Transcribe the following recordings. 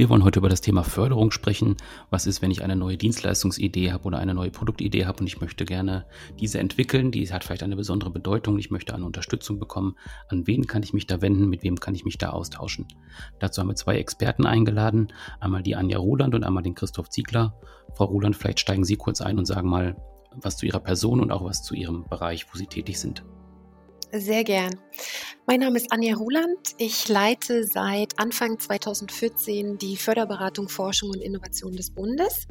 Wir wollen heute über das Thema Förderung sprechen. Was ist, wenn ich eine neue Dienstleistungsidee habe oder eine neue Produktidee habe und ich möchte gerne diese entwickeln? Die hat vielleicht eine besondere Bedeutung. Ich möchte eine Unterstützung bekommen. An wen kann ich mich da wenden? Mit wem kann ich mich da austauschen? Dazu haben wir zwei Experten eingeladen. Einmal die Anja Roland und einmal den Christoph Ziegler. Frau Roland, vielleicht steigen Sie kurz ein und sagen mal was zu Ihrer Person und auch was zu Ihrem Bereich, wo Sie tätig sind. Sehr gern. Mein Name ist Anja Ruland. Ich leite seit Anfang 2014 die Förderberatung Forschung und Innovation des Bundes.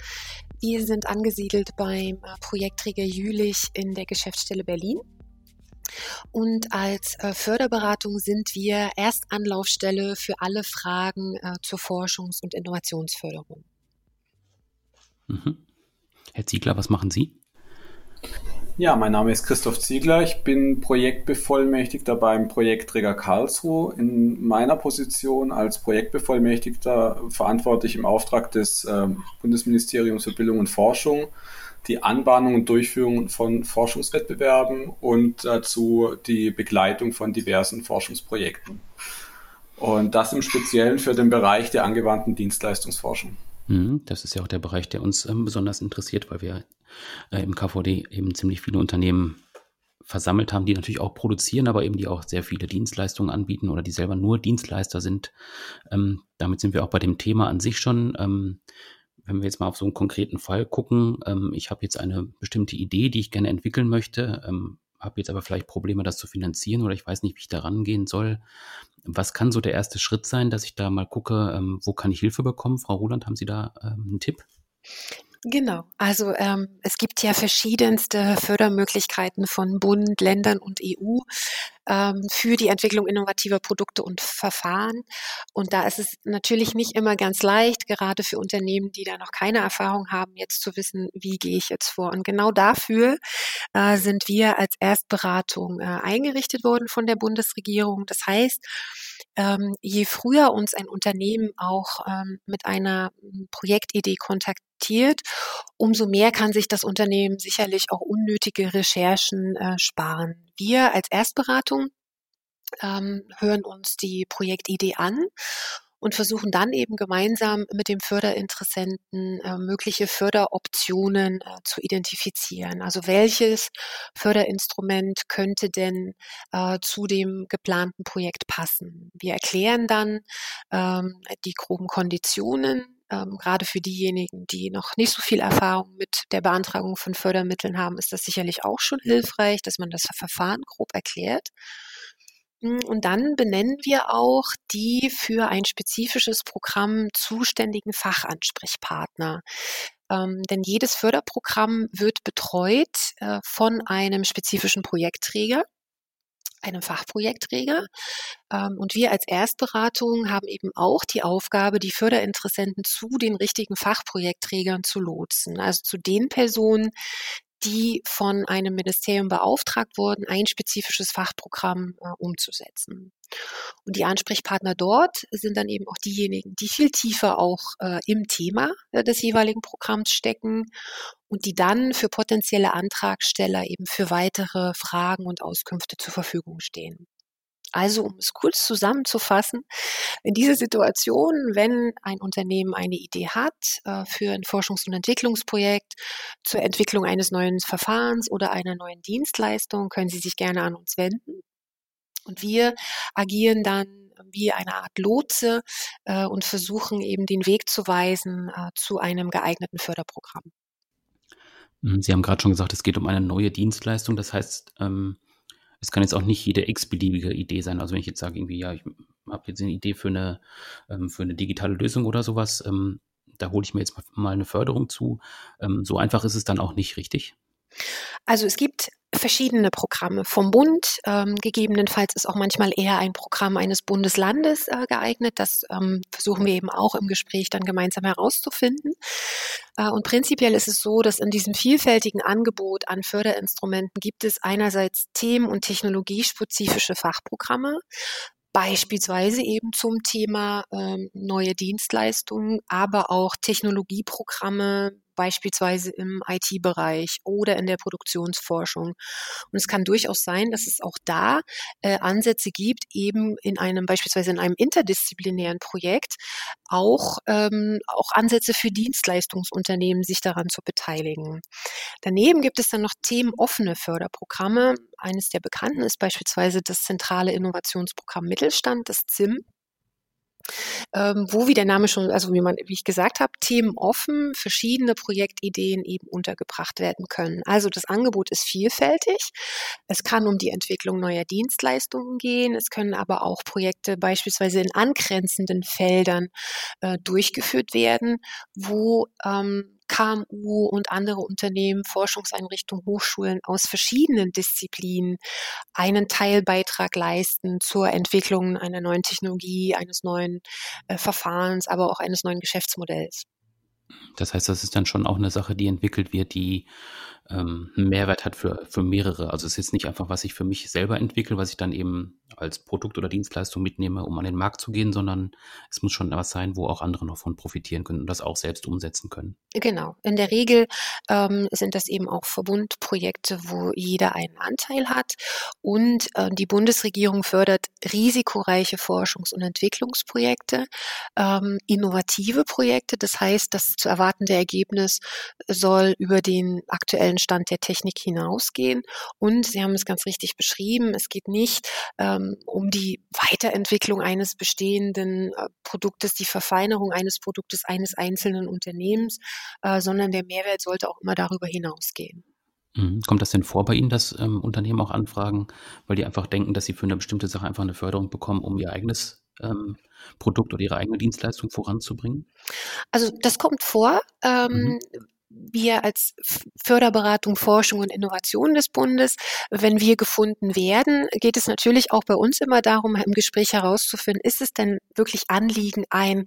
Wir sind angesiedelt beim äh, Projektträger Jülich in der Geschäftsstelle Berlin. Und als äh, Förderberatung sind wir Erstanlaufstelle für alle Fragen äh, zur Forschungs- und Innovationsförderung. Mhm. Herr Ziegler, was machen Sie? Ja, mein Name ist Christoph Ziegler. Ich bin Projektbevollmächtigter beim Projektträger Karlsruhe. In meiner Position als Projektbevollmächtigter verantworte ich im Auftrag des äh, Bundesministeriums für Bildung und Forschung die Anbahnung und Durchführung von Forschungswettbewerben und dazu die Begleitung von diversen Forschungsprojekten. Und das im Speziellen für den Bereich der angewandten Dienstleistungsforschung. Mhm, das ist ja auch der Bereich, der uns ähm, besonders interessiert, weil wir äh, im KVD eben ziemlich viele Unternehmen versammelt haben, die natürlich auch produzieren, aber eben die auch sehr viele Dienstleistungen anbieten oder die selber nur Dienstleister sind. Ähm, damit sind wir auch bei dem Thema an sich schon. Ähm, wenn wir jetzt mal auf so einen konkreten Fall gucken, ich habe jetzt eine bestimmte Idee, die ich gerne entwickeln möchte, habe jetzt aber vielleicht Probleme, das zu finanzieren oder ich weiß nicht, wie ich da rangehen soll. Was kann so der erste Schritt sein, dass ich da mal gucke, ähm, wo kann ich Hilfe bekommen? Frau Roland, haben Sie da ähm, einen Tipp? Genau, also ähm, es gibt ja verschiedenste Fördermöglichkeiten von Bund, Ländern und EU ähm, für die Entwicklung innovativer Produkte und Verfahren. Und da ist es natürlich nicht immer ganz leicht, gerade für Unternehmen, die da noch keine Erfahrung haben, jetzt zu wissen, wie gehe ich jetzt vor. Und genau dafür äh, sind wir als Erstberatung äh, eingerichtet worden von der Bundesregierung. Das heißt, ähm, je früher uns ein Unternehmen auch ähm, mit einer Projektidee kontaktiert, umso mehr kann sich das Unternehmen sicherlich auch unnötige Recherchen äh, sparen. Wir als Erstberatung ähm, hören uns die Projektidee an und versuchen dann eben gemeinsam mit dem Förderinteressenten äh, mögliche Förderoptionen äh, zu identifizieren. Also welches Förderinstrument könnte denn äh, zu dem geplanten Projekt passen? Wir erklären dann ähm, die groben Konditionen ähm, gerade für diejenigen, die noch nicht so viel Erfahrung mit der Beantragung von Fördermitteln haben, ist das sicherlich auch schon hilfreich, dass man das Verfahren grob erklärt. Hm, und dann benennen wir auch die für ein spezifisches Programm zuständigen Fachansprechpartner. Ähm, denn jedes Förderprogramm wird betreut äh, von einem spezifischen Projektträger einem Fachprojektträger. Ähm, und wir als Erstberatung haben eben auch die Aufgabe, die Förderinteressenten zu den richtigen Fachprojektträgern zu lotsen. Also zu den Personen, die von einem Ministerium beauftragt wurden, ein spezifisches Fachprogramm äh, umzusetzen. Und die Ansprechpartner dort sind dann eben auch diejenigen, die viel tiefer auch äh, im Thema äh, des jeweiligen Programms stecken und die dann für potenzielle Antragsteller eben für weitere Fragen und Auskünfte zur Verfügung stehen. Also, um es kurz zusammenzufassen, in dieser Situation, wenn ein Unternehmen eine Idee hat äh, für ein Forschungs- und Entwicklungsprojekt zur Entwicklung eines neuen Verfahrens oder einer neuen Dienstleistung, können Sie sich gerne an uns wenden. Und wir agieren dann wie eine Art Lotse äh, und versuchen eben den Weg zu weisen äh, zu einem geeigneten Förderprogramm. Hm, Sie haben gerade schon gesagt, es geht um eine neue Dienstleistung. Das heißt, ähm es kann jetzt auch nicht jede x-beliebige Idee sein. Also wenn ich jetzt sage, irgendwie, ja, ich habe jetzt eine Idee für eine, ähm, für eine digitale Lösung oder sowas, ähm, da hole ich mir jetzt mal eine Förderung zu. Ähm, so einfach ist es dann auch nicht, richtig? Also es gibt verschiedene Programme vom Bund. Ähm, gegebenenfalls ist auch manchmal eher ein Programm eines Bundeslandes äh, geeignet. Das ähm, versuchen wir eben auch im Gespräch dann gemeinsam herauszufinden. Äh, und prinzipiell ist es so, dass in diesem vielfältigen Angebot an Förderinstrumenten gibt es einerseits themen- und technologiespezifische Fachprogramme beispielsweise eben zum Thema ähm, neue Dienstleistungen, aber auch Technologieprogramme, beispielsweise im IT-Bereich oder in der Produktionsforschung. Und es kann durchaus sein, dass es auch da äh, Ansätze gibt, eben in einem beispielsweise in einem interdisziplinären Projekt auch, ähm, auch Ansätze für Dienstleistungsunternehmen, sich daran zu beteiligen. Daneben gibt es dann noch themenoffene Förderprogramme. Eines der bekannten ist beispielsweise das zentrale Innovationsprogramm Mittelstand, das ZIM ähm, wo, wie der Name schon, also wie man, wie ich gesagt habe, Themen offen, verschiedene Projektideen eben untergebracht werden können. Also das Angebot ist vielfältig. Es kann um die Entwicklung neuer Dienstleistungen gehen. Es können aber auch Projekte beispielsweise in angrenzenden Feldern äh, durchgeführt werden, wo ähm, KMU und andere Unternehmen, Forschungseinrichtungen, Hochschulen aus verschiedenen Disziplinen einen Teilbeitrag leisten zur Entwicklung einer neuen Technologie, eines neuen äh, Verfahrens, aber auch eines neuen Geschäftsmodells. Das heißt, das ist dann schon auch eine Sache, die entwickelt wird, die ähm, einen Mehrwert hat für, für mehrere. Also es ist nicht einfach, was ich für mich selber entwickle, was ich dann eben als Produkt oder Dienstleistung mitnehme, um an den Markt zu gehen, sondern es muss schon was sein, wo auch andere noch von profitieren können und das auch selbst umsetzen können. Genau. In der Regel ähm, sind das eben auch Verbundprojekte, wo jeder einen Anteil hat. Und äh, die Bundesregierung fördert risikoreiche Forschungs- und Entwicklungsprojekte, ähm, innovative Projekte. Das heißt, das zu erwartende Ergebnis soll über den aktuellen Stand der Technik hinausgehen. Und Sie haben es ganz richtig beschrieben, es geht nicht ähm, um die Weiterentwicklung eines bestehenden äh, Produktes, die Verfeinerung eines Produktes eines einzelnen Unternehmens, äh, sondern der Mehrwert sollte auch immer darüber hinausgehen. Mhm. Kommt das denn vor bei Ihnen, dass ähm, Unternehmen auch anfragen, weil die einfach denken, dass sie für eine bestimmte Sache einfach eine Förderung bekommen, um ihr eigenes ähm, Produkt oder ihre eigene Dienstleistung voranzubringen? Also das kommt vor. Ähm, mhm wir als Förderberatung, Forschung und Innovation des Bundes, wenn wir gefunden werden, geht es natürlich auch bei uns immer darum, im Gespräch herauszufinden, ist es denn wirklich Anliegen, ein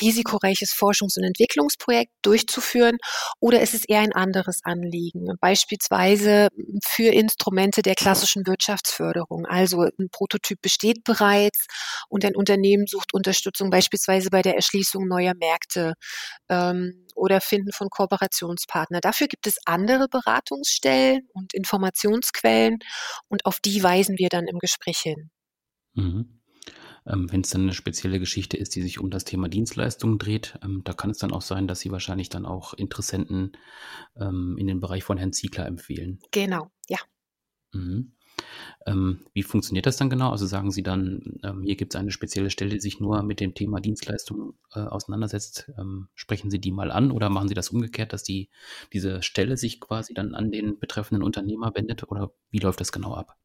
risikoreiches Forschungs- und Entwicklungsprojekt durchzuführen oder ist es eher ein anderes Anliegen? Beispielsweise für Instrumente der klassischen Wirtschaftsförderung. Also ein Prototyp besteht bereits und ein Unternehmen sucht Unterstützung beispielsweise bei der Erschließung neuer Märkte ähm, oder Finden von Kooperationen Kooperationspartner. Dafür gibt es andere Beratungsstellen und Informationsquellen und auf die weisen wir dann im Gespräch hin. Mhm. Ähm, Wenn es dann eine spezielle Geschichte ist, die sich um das Thema Dienstleistungen dreht, ähm, da kann es dann auch sein, dass Sie wahrscheinlich dann auch Interessenten ähm, in den Bereich von Herrn Ziegler empfehlen. Genau, ja. Mhm. Ähm, wie funktioniert das dann genau? Also sagen Sie dann, ähm, hier gibt es eine spezielle Stelle, die sich nur mit dem Thema Dienstleistung äh, auseinandersetzt. Ähm, sprechen Sie die mal an oder machen Sie das umgekehrt, dass die, diese Stelle sich quasi dann an den betreffenden Unternehmer wendet oder wie läuft das genau ab?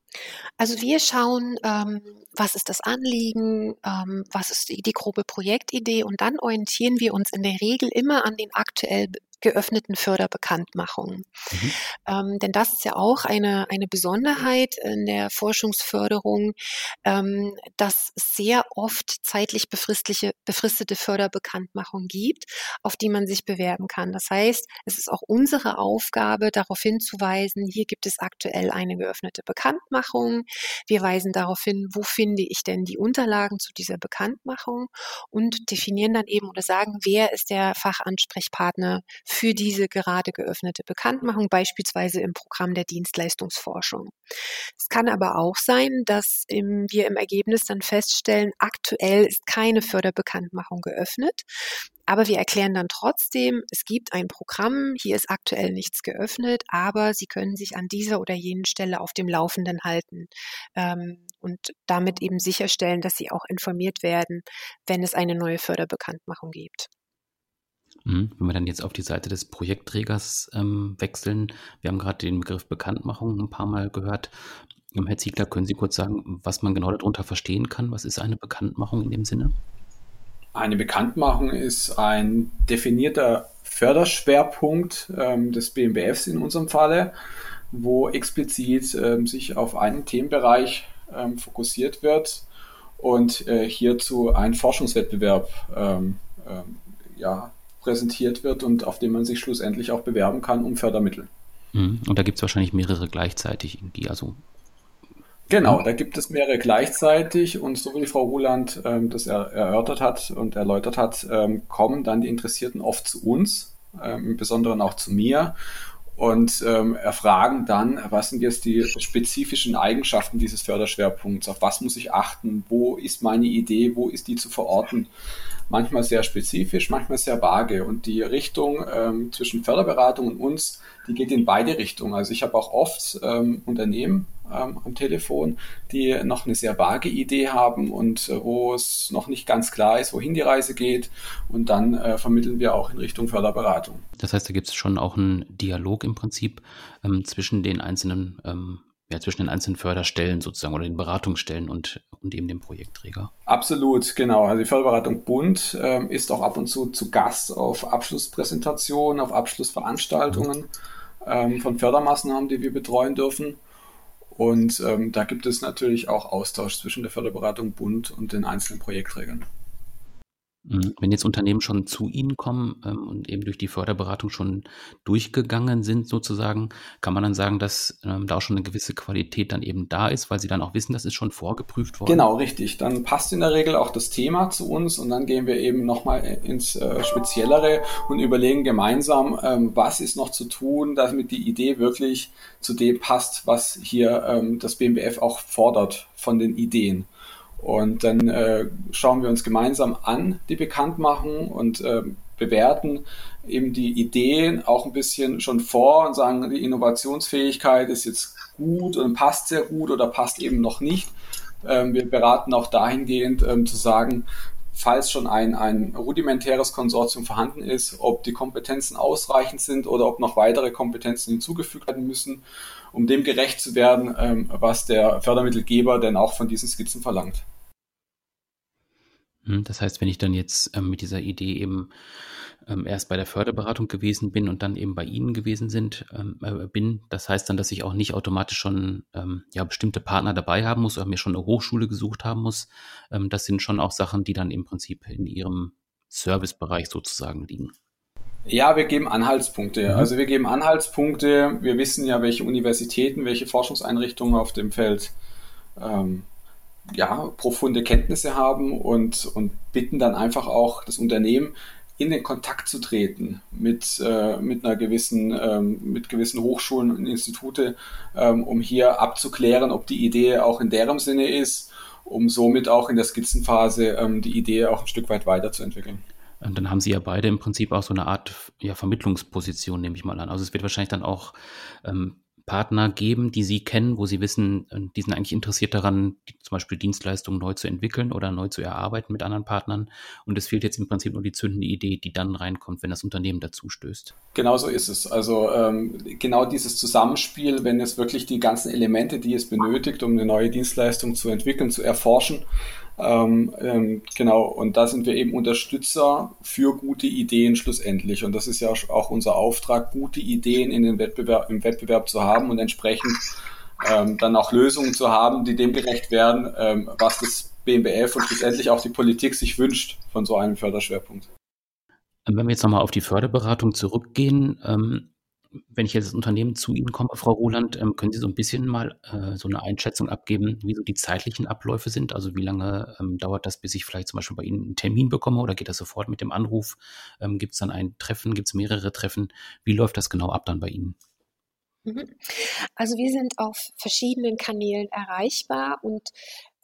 Also wir schauen, ähm, was ist das Anliegen, ähm, was ist die, die grobe Projektidee und dann orientieren wir uns in der Regel immer an den aktuell geöffneten Förderbekanntmachungen. Mhm. Ähm, denn das ist ja auch eine, eine Besonderheit in der Forschungsförderung, ähm, dass es sehr oft zeitlich befristliche, befristete Förderbekanntmachungen gibt, auf die man sich bewerben kann. Das heißt, es ist auch unsere Aufgabe, darauf hinzuweisen, hier gibt es aktuell eine geöffnete Bekanntmachung. Wir weisen darauf hin, wo finde ich denn die Unterlagen zu dieser Bekanntmachung und definieren dann eben oder sagen, wer ist der Fachansprechpartner für diese gerade geöffnete Bekanntmachung, beispielsweise im Programm der Dienstleistungsforschung. Es kann aber auch sein, dass im, wir im Ergebnis dann feststellen, aktuell ist keine Förderbekanntmachung geöffnet. Aber wir erklären dann trotzdem, es gibt ein Programm, hier ist aktuell nichts geöffnet, aber Sie können sich an dieser oder jenen Stelle auf dem Laufenden halten ähm, und damit eben sicherstellen, dass Sie auch informiert werden, wenn es eine neue Förderbekanntmachung gibt. Mhm. Wenn wir dann jetzt auf die Seite des Projektträgers ähm, wechseln, wir haben gerade den Begriff Bekanntmachung ein paar Mal gehört. Ähm, Herr Ziegler, können Sie kurz sagen, was man genau darunter verstehen kann? Was ist eine Bekanntmachung in dem Sinne? Eine Bekanntmachung ist ein definierter Förderschwerpunkt ähm, des BMBFs in unserem Falle, wo explizit ähm, sich auf einen Themenbereich ähm, fokussiert wird und äh, hierzu ein Forschungswettbewerb ähm, ja, präsentiert wird und auf dem man sich schlussendlich auch bewerben kann um Fördermittel. Mhm. Und da gibt es wahrscheinlich mehrere gleichzeitig, die also Genau, da gibt es mehrere gleichzeitig und so wie Frau Ruland ähm, das er, erörtert hat und erläutert hat, ähm, kommen dann die Interessierten oft zu uns, ähm, im Besonderen auch zu mir und ähm, erfragen dann, was sind jetzt die spezifischen Eigenschaften dieses Förderschwerpunkts, auf was muss ich achten, wo ist meine Idee, wo ist die zu verorten manchmal sehr spezifisch, manchmal sehr vage. Und die Richtung ähm, zwischen Förderberatung und uns, die geht in beide Richtungen. Also ich habe auch oft ähm, Unternehmen ähm, am Telefon, die noch eine sehr vage Idee haben und äh, wo es noch nicht ganz klar ist, wohin die Reise geht. Und dann äh, vermitteln wir auch in Richtung Förderberatung. Das heißt, da gibt es schon auch einen Dialog im Prinzip ähm, zwischen den einzelnen ähm, ja, zwischen den einzelnen Förderstellen sozusagen oder den Beratungsstellen und, und eben dem Projektträger. Absolut, genau. Also die Förderberatung Bund ähm, ist auch ab und zu zu Gast auf Abschlusspräsentationen, auf Abschlussveranstaltungen ähm, von Fördermaßnahmen, die wir betreuen dürfen. Und ähm, da gibt es natürlich auch Austausch zwischen der Förderberatung Bund und den einzelnen Projektträgern. Mhm. Wenn jetzt Unternehmen schon zu Ihnen kommen ähm, und eben durch die Förderberatung schon durchgegangen sind, sozusagen, kann man dann sagen, dass ähm, da auch schon eine gewisse Qualität dann eben da ist, weil Sie dann auch wissen, das ist schon vorgeprüft worden? Genau, richtig. Dann passt in der Regel auch das Thema zu uns und dann gehen wir eben nochmal ins äh, Speziellere und überlegen gemeinsam, ähm, was ist noch zu tun, damit die Idee wirklich zu dem passt, was hier ähm, das BMBF auch fordert von den Ideen. Und dann äh, schauen wir uns gemeinsam an, die Bekanntmachung und äh, bewerten eben die Ideen auch ein bisschen schon vor und sagen, die Innovationsfähigkeit ist jetzt gut und passt sehr gut oder passt eben noch nicht. Ähm, wir beraten auch dahingehend ähm, zu sagen, falls schon ein, ein rudimentäres Konsortium vorhanden ist, ob die Kompetenzen ausreichend sind oder ob noch weitere Kompetenzen hinzugefügt werden müssen, um dem gerecht zu werden, ähm, was der Fördermittelgeber denn auch von diesen Skizzen verlangt. Hm, das heißt, wenn ich dann jetzt ähm, mit dieser Idee eben ähm, erst bei der Förderberatung gewesen bin und dann eben bei Ihnen gewesen sind, ähm, äh, bin, das heißt dann, dass ich auch nicht automatisch schon ähm, ja bestimmte Partner dabei haben muss oder mir schon eine Hochschule gesucht haben muss. Ähm, das sind schon auch Sachen, die dann im Prinzip in Ihrem Servicebereich sozusagen liegen. Ja, wir geben Anhaltspunkte. Mhm. Also wir geben Anhaltspunkte. Wir wissen ja, welche Universitäten, welche Forschungseinrichtungen auf dem Feld ähm, ja, profunde Kenntnisse haben und, und bitten dann einfach auch das Unternehmen, in den Kontakt zu treten mit, äh, mit einer gewissen, ähm, mit gewissen Hochschulen und Institute, ähm, um hier abzuklären, ob die Idee auch in deren Sinne ist, um somit auch in der Skizzenphase ähm, die Idee auch ein Stück weit weiterzuentwickeln. Und dann haben Sie ja beide im Prinzip auch so eine Art ja, Vermittlungsposition, nehme ich mal an. Also es wird wahrscheinlich dann auch ähm, Partner geben, die Sie kennen, wo Sie wissen, äh, die sind eigentlich interessiert daran, zum Beispiel Dienstleistungen neu zu entwickeln oder neu zu erarbeiten mit anderen Partnern. Und es fehlt jetzt im Prinzip nur die zündende Idee, die dann reinkommt, wenn das Unternehmen dazu stößt. Genau so ist es. Also ähm, genau dieses Zusammenspiel, wenn es wirklich die ganzen Elemente, die es benötigt, um eine neue Dienstleistung zu entwickeln, zu erforschen, ähm, ähm, genau, und da sind wir eben Unterstützer für gute Ideen schlussendlich. Und das ist ja auch unser Auftrag, gute Ideen in den Wettbewerb, im Wettbewerb zu haben und entsprechend ähm, dann auch Lösungen zu haben, die dem gerecht werden, ähm, was das BMBF und schlussendlich auch die Politik sich wünscht von so einem Förderschwerpunkt. Wenn wir jetzt nochmal auf die Förderberatung zurückgehen, ähm, wenn ich jetzt als Unternehmen zu Ihnen komme, Frau Roland, ähm, können Sie so ein bisschen mal äh, so eine Einschätzung abgeben, wie so die zeitlichen Abläufe sind? Also wie lange ähm, dauert das, bis ich vielleicht zum Beispiel bei Ihnen einen Termin bekomme oder geht das sofort mit dem Anruf? Ähm, gibt es dann ein Treffen, gibt es mehrere Treffen? Wie läuft das genau ab dann bei Ihnen? Mhm. Also wir sind auf verschiedenen Kanälen erreichbar und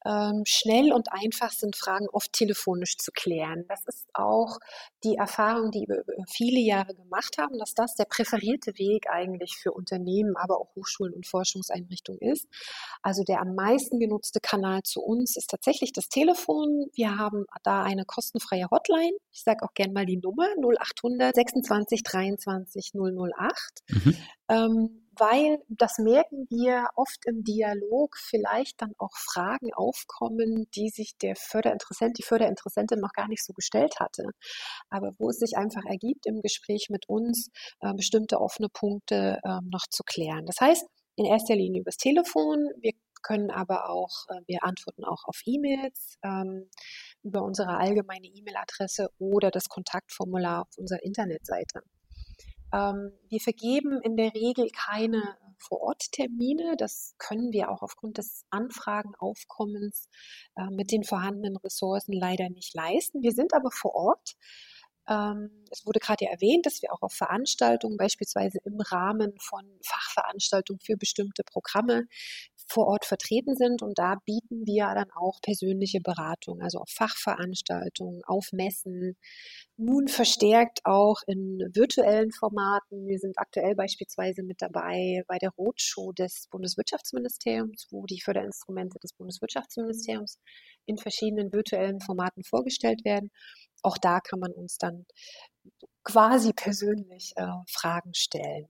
ähm, schnell und einfach sind Fragen oft telefonisch zu klären. Das ist auch die Erfahrung, die wir über viele Jahre gemacht haben, dass das der präferierte Weg eigentlich für Unternehmen, aber auch Hochschulen und Forschungseinrichtungen ist. Also der am meisten genutzte Kanal zu uns ist tatsächlich das Telefon. Wir haben da eine kostenfreie Hotline. Ich sage auch gern mal die Nummer 0800 26 23 008. Mhm. Ähm, weil das merken wir oft im Dialog, vielleicht dann auch Fragen aufkommen, die sich der Förderinteressent, die Förderinteressentin noch gar nicht so gestellt hatte. Aber wo es sich einfach ergibt, im Gespräch mit uns äh, bestimmte offene Punkte äh, noch zu klären. Das heißt, in erster Linie übers Telefon. Wir können aber auch, äh, wir antworten auch auf E-Mails ähm, über unsere allgemeine E-Mail-Adresse oder das Kontaktformular auf unserer Internetseite. Ähm, wir vergeben in der Regel keine Vor-Ort-Termine. Das können wir auch aufgrund des Anfragenaufkommens äh, mit den vorhandenen Ressourcen leider nicht leisten. Wir sind aber vor Ort ähm, es wurde gerade ja erwähnt, dass wir auch auf Veranstaltungen, beispielsweise im Rahmen von Fachveranstaltungen für bestimmte Programme vor Ort vertreten sind. Und da bieten wir dann auch persönliche Beratung, also auf Fachveranstaltungen, auf Messen, nun verstärkt auch in virtuellen Formaten. Wir sind aktuell beispielsweise mit dabei bei der Roadshow des Bundeswirtschaftsministeriums, wo die Förderinstrumente des Bundeswirtschaftsministeriums in verschiedenen virtuellen Formaten vorgestellt werden. Auch da kann man uns dann quasi persönlich äh, Fragen stellen.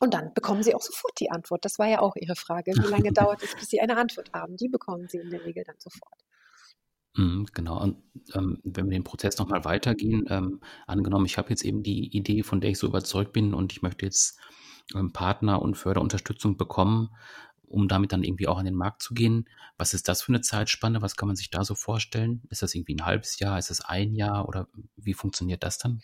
Und dann bekommen Sie auch sofort die Antwort. Das war ja auch Ihre Frage. Wie lange dauert es, bis Sie eine Antwort haben? Die bekommen Sie in der Regel dann sofort. Mhm, genau. Und ähm, wenn wir den Prozess nochmal weitergehen, ähm, angenommen, ich habe jetzt eben die Idee, von der ich so überzeugt bin und ich möchte jetzt ähm, Partner und Förderunterstützung bekommen, um damit dann irgendwie auch an den Markt zu gehen. Was ist das für eine Zeitspanne? Was kann man sich da so vorstellen? Ist das irgendwie ein halbes Jahr? Ist das ein Jahr? Oder wie funktioniert das dann?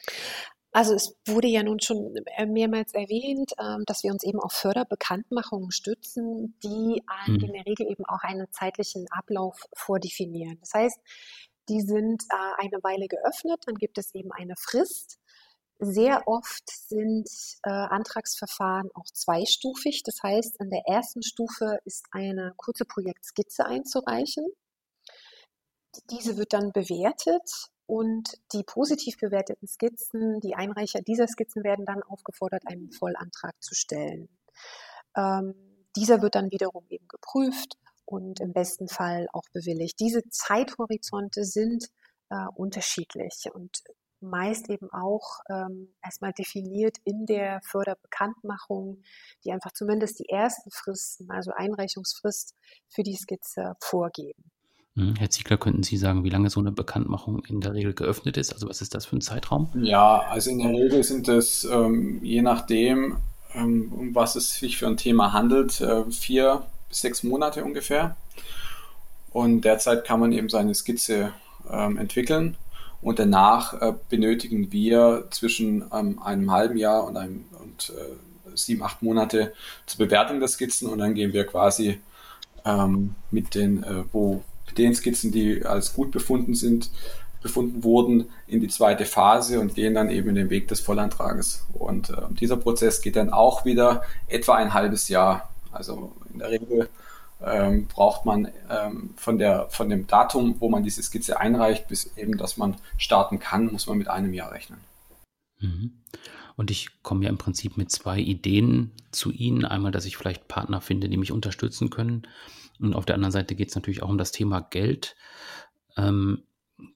Also es wurde ja nun schon äh, mehrmals erwähnt, ähm, dass wir uns eben auf Förderbekanntmachungen stützen, die hm. in der Regel eben auch einen zeitlichen Ablauf vordefinieren. Das heißt, die sind äh, eine Weile geöffnet, dann gibt es eben eine Frist. Sehr oft sind äh, Antragsverfahren auch zweistufig. Das heißt, in der ersten Stufe ist eine kurze Projektskizze einzureichen. Diese wird dann bewertet und die positiv bewerteten Skizzen, die Einreicher dieser Skizzen werden dann aufgefordert, einen Vollantrag zu stellen. Ähm, dieser wird dann wiederum eben geprüft und im besten Fall auch bewilligt. Diese Zeithorizonte sind äh, unterschiedlich und meist eben auch ähm, erstmal definiert in der Förderbekanntmachung, die einfach zumindest die ersten Fristen, also Einreichungsfrist für die Skizze vorgeben. Mhm. Herr Ziegler, könnten Sie sagen, wie lange so eine Bekanntmachung in der Regel geöffnet ist? Also was ist das für ein Zeitraum? Ja, also in der Regel sind es, ähm, je nachdem, ähm, um was es sich für ein Thema handelt, äh, vier bis sechs Monate ungefähr. Und derzeit kann man eben seine Skizze ähm, entwickeln. Und danach äh, benötigen wir zwischen ähm, einem halben Jahr und, einem, und äh, sieben, acht Monate zur Bewertung der Skizzen. Und dann gehen wir quasi ähm, mit den, äh, wo den Skizzen, die als gut befunden sind, befunden wurden, in die zweite Phase und gehen dann eben in den Weg des Vollantrages. Und äh, dieser Prozess geht dann auch wieder etwa ein halbes Jahr. Also in der Regel ähm, braucht man ähm, von, der, von dem Datum, wo man diese Skizze einreicht, bis eben, dass man starten kann, muss man mit einem Jahr rechnen. Mhm. Und ich komme ja im Prinzip mit zwei Ideen zu Ihnen. Einmal, dass ich vielleicht Partner finde, die mich unterstützen können. Und auf der anderen Seite geht es natürlich auch um das Thema Geld. Ähm,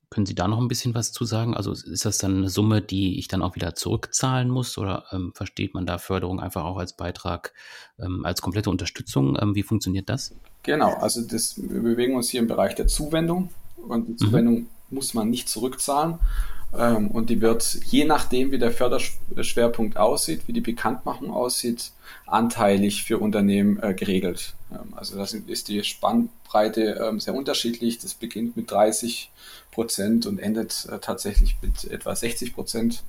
können Sie da noch ein bisschen was zu sagen? Also ist das dann eine Summe, die ich dann auch wieder zurückzahlen muss oder ähm, versteht man da Förderung einfach auch als Beitrag, ähm, als komplette Unterstützung? Ähm, wie funktioniert das? Genau, also das, wir bewegen uns hier im Bereich der Zuwendung und die mhm. Zuwendung mhm. muss man nicht zurückzahlen, ähm, und die wird, je nachdem, wie der Förderschwerpunkt aussieht, wie die Bekanntmachung aussieht, anteilig für Unternehmen äh, geregelt. Ähm, also das ist die Spannbreite ähm, sehr unterschiedlich. Das beginnt mit 30 Prozent und endet äh, tatsächlich mit etwa 60 Prozent,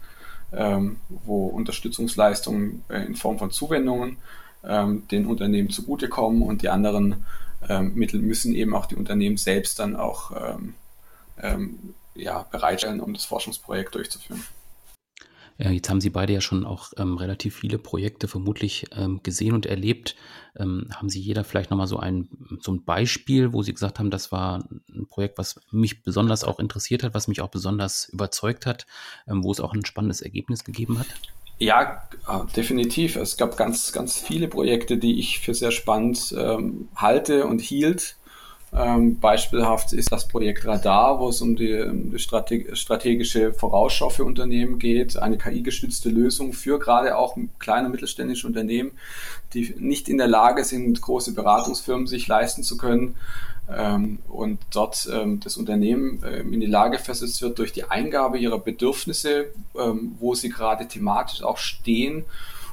wo Unterstützungsleistungen äh, in Form von Zuwendungen den Unternehmen zugutekommen und die anderen Mittel müssen eben auch die Unternehmen selbst dann auch ja, bereitstellen, um das Forschungsprojekt durchzuführen. Jetzt haben Sie beide ja schon auch ähm, relativ viele Projekte vermutlich ähm, gesehen und erlebt. Ähm, haben Sie jeder vielleicht nochmal so ein, so ein Beispiel, wo Sie gesagt haben, das war ein Projekt, was mich besonders auch interessiert hat, was mich auch besonders überzeugt hat, ähm, wo es auch ein spannendes Ergebnis gegeben hat? Ja, äh, definitiv. Es gab ganz, ganz viele Projekte, die ich für sehr spannend ähm, halte und hielt. Ähm, beispielhaft ist das Projekt Radar, wo es um die, um die strategische Vorausschau für Unternehmen geht, eine KI-gestützte Lösung für gerade auch kleine mittelständische Unternehmen, die nicht in der Lage sind, große Beratungsfirmen sich leisten zu können. Ähm, und dort ähm, das Unternehmen ähm, in die Lage versetzt wird durch die Eingabe ihrer Bedürfnisse, ähm, wo sie gerade thematisch auch stehen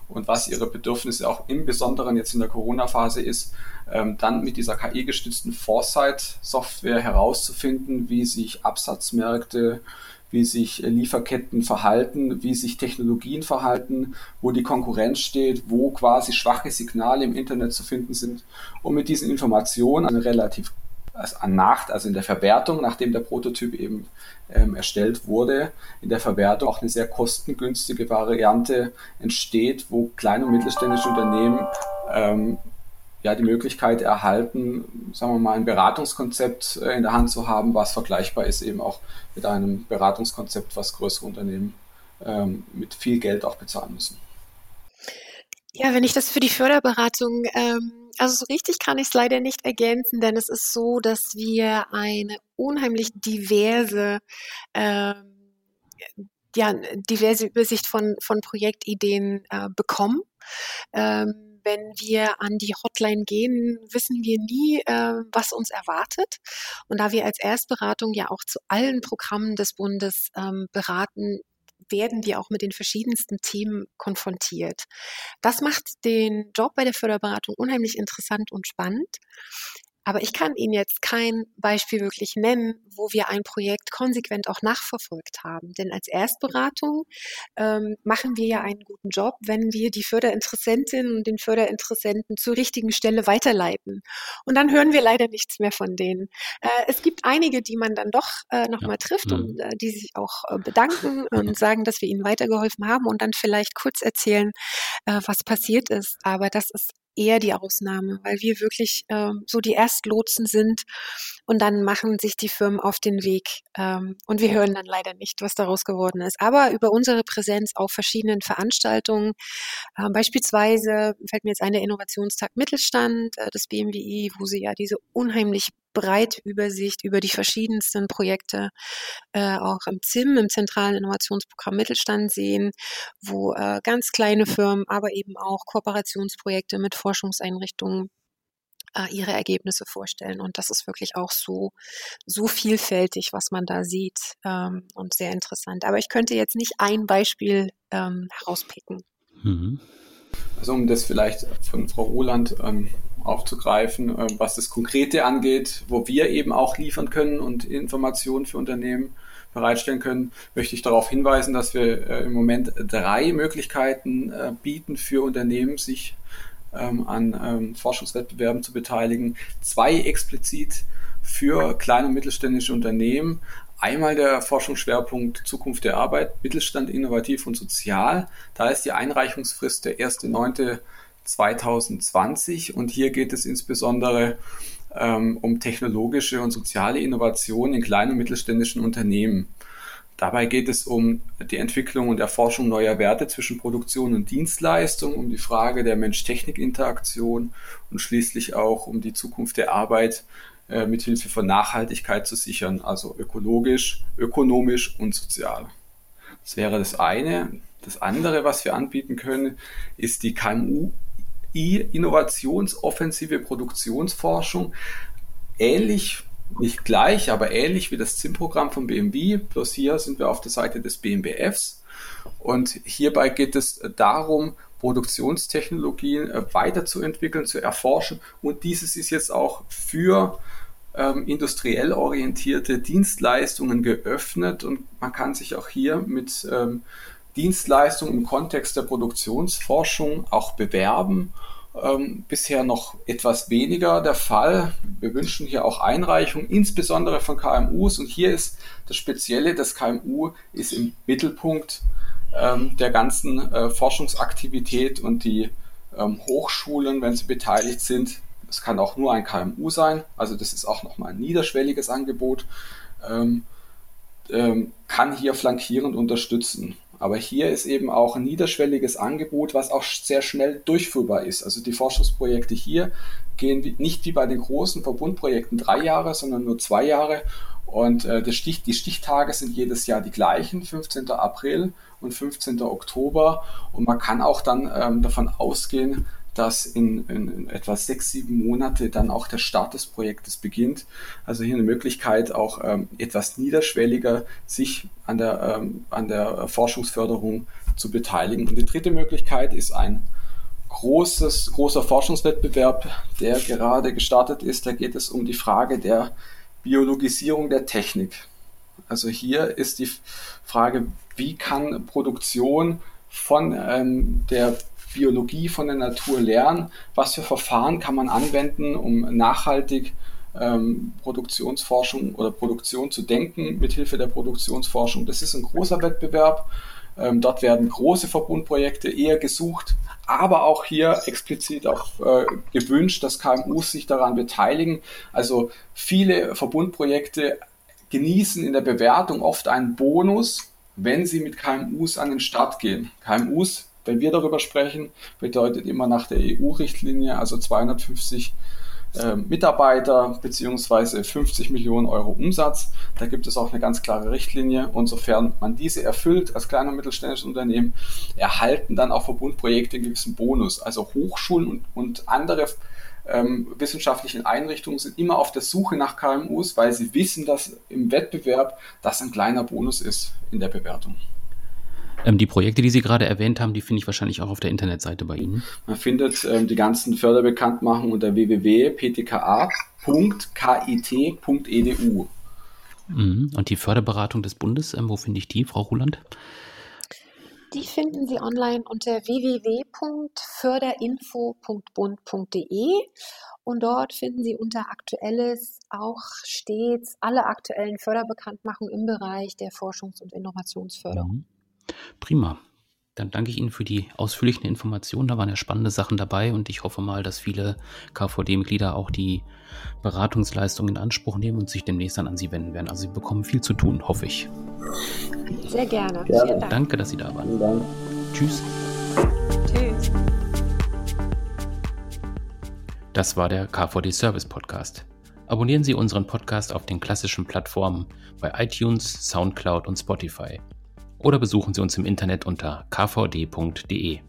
und was ihre Bedürfnisse auch im Besonderen jetzt in der Corona-Phase ist, ähm, dann mit dieser KI-gestützten Foresight-Software herauszufinden, wie sich Absatzmärkte wie sich Lieferketten verhalten, wie sich Technologien verhalten, wo die Konkurrenz steht, wo quasi schwache Signale im Internet zu finden sind. Und mit diesen Informationen eine relativ also an Nacht, also in der Verwertung, nachdem der Prototyp eben ähm, erstellt wurde, in der Verwertung auch eine sehr kostengünstige Variante entsteht, wo kleine und mittelständische Unternehmen ähm, ja die Möglichkeit erhalten, sagen wir mal, ein Beratungskonzept äh, in der Hand zu haben, was vergleichbar ist eben auch mit einem Beratungskonzept, was größere Unternehmen ähm, mit viel Geld auch bezahlen müssen. Ja, wenn ich das für die Förderberatung, ähm, also so richtig kann ich es leider nicht ergänzen, denn es ist so, dass wir eine unheimlich diverse ähm, ja, diverse Übersicht von, von Projektideen äh, bekommen. Ähm, wenn wir an die Hotline gehen, wissen wir nie, äh, was uns erwartet. Und da wir als Erstberatung ja auch zu allen Programmen des Bundes ähm, beraten, werden wir auch mit den verschiedensten Themen konfrontiert. Das macht den Job bei der Förderberatung unheimlich interessant und spannend. Aber ich kann Ihnen jetzt kein Beispiel wirklich nennen, wo wir ein Projekt konsequent auch nachverfolgt haben. Denn als Erstberatung ähm, machen wir ja einen guten Job, wenn wir die Förderinteressentinnen und den Förderinteressenten zur richtigen Stelle weiterleiten. Und dann hören wir leider nichts mehr von denen. Äh, es gibt einige, die man dann doch äh, nochmal trifft und mhm. äh, die sich auch äh, bedanken und sagen, dass wir ihnen weitergeholfen haben und dann vielleicht kurz erzählen, äh, was passiert ist. Aber das ist eher die Ausnahme, weil wir wirklich ähm, so die Erstlotsen sind und dann machen sich die Firmen auf den Weg ähm, und wir hören dann leider nicht, was daraus geworden ist. Aber über unsere Präsenz auf verschiedenen Veranstaltungen, äh, beispielsweise fällt mir jetzt ein der Innovationstag Mittelstand äh, des BMWI, wo sie ja diese unheimlich breite Übersicht über die verschiedensten Projekte äh, auch im ZIM, im Zentralen Innovationsprogramm Mittelstand sehen, wo äh, ganz kleine Firmen, aber eben auch Kooperationsprojekte mit Forschungseinrichtungen äh, ihre Ergebnisse vorstellen. Und das ist wirklich auch so, so vielfältig, was man da sieht ähm, und sehr interessant. Aber ich könnte jetzt nicht ein Beispiel ähm, herauspicken. Mhm. Also um das vielleicht von Frau Roland ähm, aufzugreifen, äh, was das Konkrete angeht, wo wir eben auch liefern können und Informationen für Unternehmen bereitstellen können, möchte ich darauf hinweisen, dass wir äh, im Moment drei Möglichkeiten äh, bieten für Unternehmen, sich ähm, an ähm, Forschungswettbewerben zu beteiligen. Zwei explizit für kleine und mittelständische Unternehmen. Einmal der Forschungsschwerpunkt Zukunft der Arbeit, Mittelstand innovativ und sozial. Da ist die Einreichungsfrist der 1.9. 2020 und hier geht es insbesondere ähm, um technologische und soziale Innovationen in kleinen und mittelständischen Unternehmen. Dabei geht es um die Entwicklung und Erforschung neuer Werte zwischen Produktion und Dienstleistung, um die Frage der Mensch-Technik-Interaktion und schließlich auch um die Zukunft der Arbeit äh, mit Hilfe von Nachhaltigkeit zu sichern, also ökologisch, ökonomisch und sozial. Das wäre das eine. Das andere, was wir anbieten können, ist die KMU innovationsoffensive Produktionsforschung. Ähnlich, nicht gleich, aber ähnlich wie das ZIM-Programm von BMW. Plus hier sind wir auf der Seite des BMBFs. Und hierbei geht es darum, Produktionstechnologien äh, weiterzuentwickeln, zu erforschen. Und dieses ist jetzt auch für ähm, industriell orientierte Dienstleistungen geöffnet. Und man kann sich auch hier mit ähm, Dienstleistungen im Kontext der Produktionsforschung auch bewerben. Ähm, bisher noch etwas weniger der Fall. Wir wünschen hier auch Einreichungen, insbesondere von KMUs. Und hier ist das Spezielle, das KMU ist im Mittelpunkt ähm, der ganzen äh, Forschungsaktivität und die ähm, Hochschulen, wenn sie beteiligt sind, es kann auch nur ein KMU sein, also das ist auch nochmal ein niederschwelliges Angebot, ähm, ähm, kann hier flankierend unterstützen. Aber hier ist eben auch ein niederschwelliges Angebot, was auch sehr schnell durchführbar ist. Also die Forschungsprojekte hier gehen nicht wie bei den großen Verbundprojekten drei Jahre, sondern nur zwei Jahre. Und äh, Stich, die Stichtage sind jedes Jahr die gleichen, 15. April und 15. Oktober. Und man kann auch dann ähm, davon ausgehen, dass in, in, etwa sechs, sieben Monate dann auch der Start des Projektes beginnt. Also hier eine Möglichkeit, auch ähm, etwas niederschwelliger sich an der, ähm, an der Forschungsförderung zu beteiligen. Und die dritte Möglichkeit ist ein großes, großer Forschungswettbewerb, der gerade gestartet ist. Da geht es um die Frage der Biologisierung der Technik. Also hier ist die Frage, wie kann Produktion von ähm, der Biologie, von der Natur lernen? Was für Verfahren kann man anwenden, um nachhaltig ähm, Produktionsforschung oder Produktion zu denken mithilfe der Produktionsforschung? Das ist ein großer Wettbewerb. Ähm, dort werden große Verbundprojekte eher gesucht, aber auch hier explizit auch äh, gewünscht, dass KMUs sich daran beteiligen. Also viele Verbundprojekte genießen in der Bewertung oft einen Bonus, wenn sie mit KMUs an den Start gehen. KMUs, wenn wir darüber sprechen, bedeutet immer nach der EU-Richtlinie, also 250 äh, Mitarbeiter beziehungsweise 50 Millionen Euro Umsatz. Da gibt es auch eine ganz klare Richtlinie. Und sofern man diese erfüllt als kleiner und mittelständisches Unternehmen, erhalten dann auch Verbundprojekte einen gewissen Bonus. Also Hochschulen und, und andere ähm, wissenschaftlichen Einrichtungen sind immer auf der Suche nach KMUs, weil sie wissen, dass im Wettbewerb das ein kleiner Bonus ist in der Bewertung. Ähm, die Projekte, die Sie gerade erwähnt haben, die finde ich wahrscheinlich auch auf der Internetseite bei Ihnen. Man findet ähm, die ganzen Förderbekanntmachungen unter www.ptka.kit.edu. Mhm. Und die Förderberatung des Bundes, ähm, wo finde ich die, Frau Ruland? Die finden Sie online unter www.förderinfo.bund.de und dort finden Sie unter Aktuelles auch stets alle aktuellen Förderbekanntmachungen im Bereich der Forschungs- und Innovationsförderung. Mhm. Prima. Dann danke ich Ihnen für die ausführlichen Informationen. Da waren ja spannende Sachen dabei und ich hoffe mal, dass viele KVD-Mitglieder auch die Beratungsleistung in Anspruch nehmen und sich demnächst dann an Sie wenden werden. Also Sie bekommen viel zu tun, hoffe ich. Sehr gerne. gerne. Vielen Dank. Danke, dass Sie da waren. Vielen Dank. Tschüss. Tschüss. Das war der KVD Service Podcast. Abonnieren Sie unseren Podcast auf den klassischen Plattformen bei iTunes, SoundCloud und Spotify oder besuchen Sie uns im Internet unter kvd.de.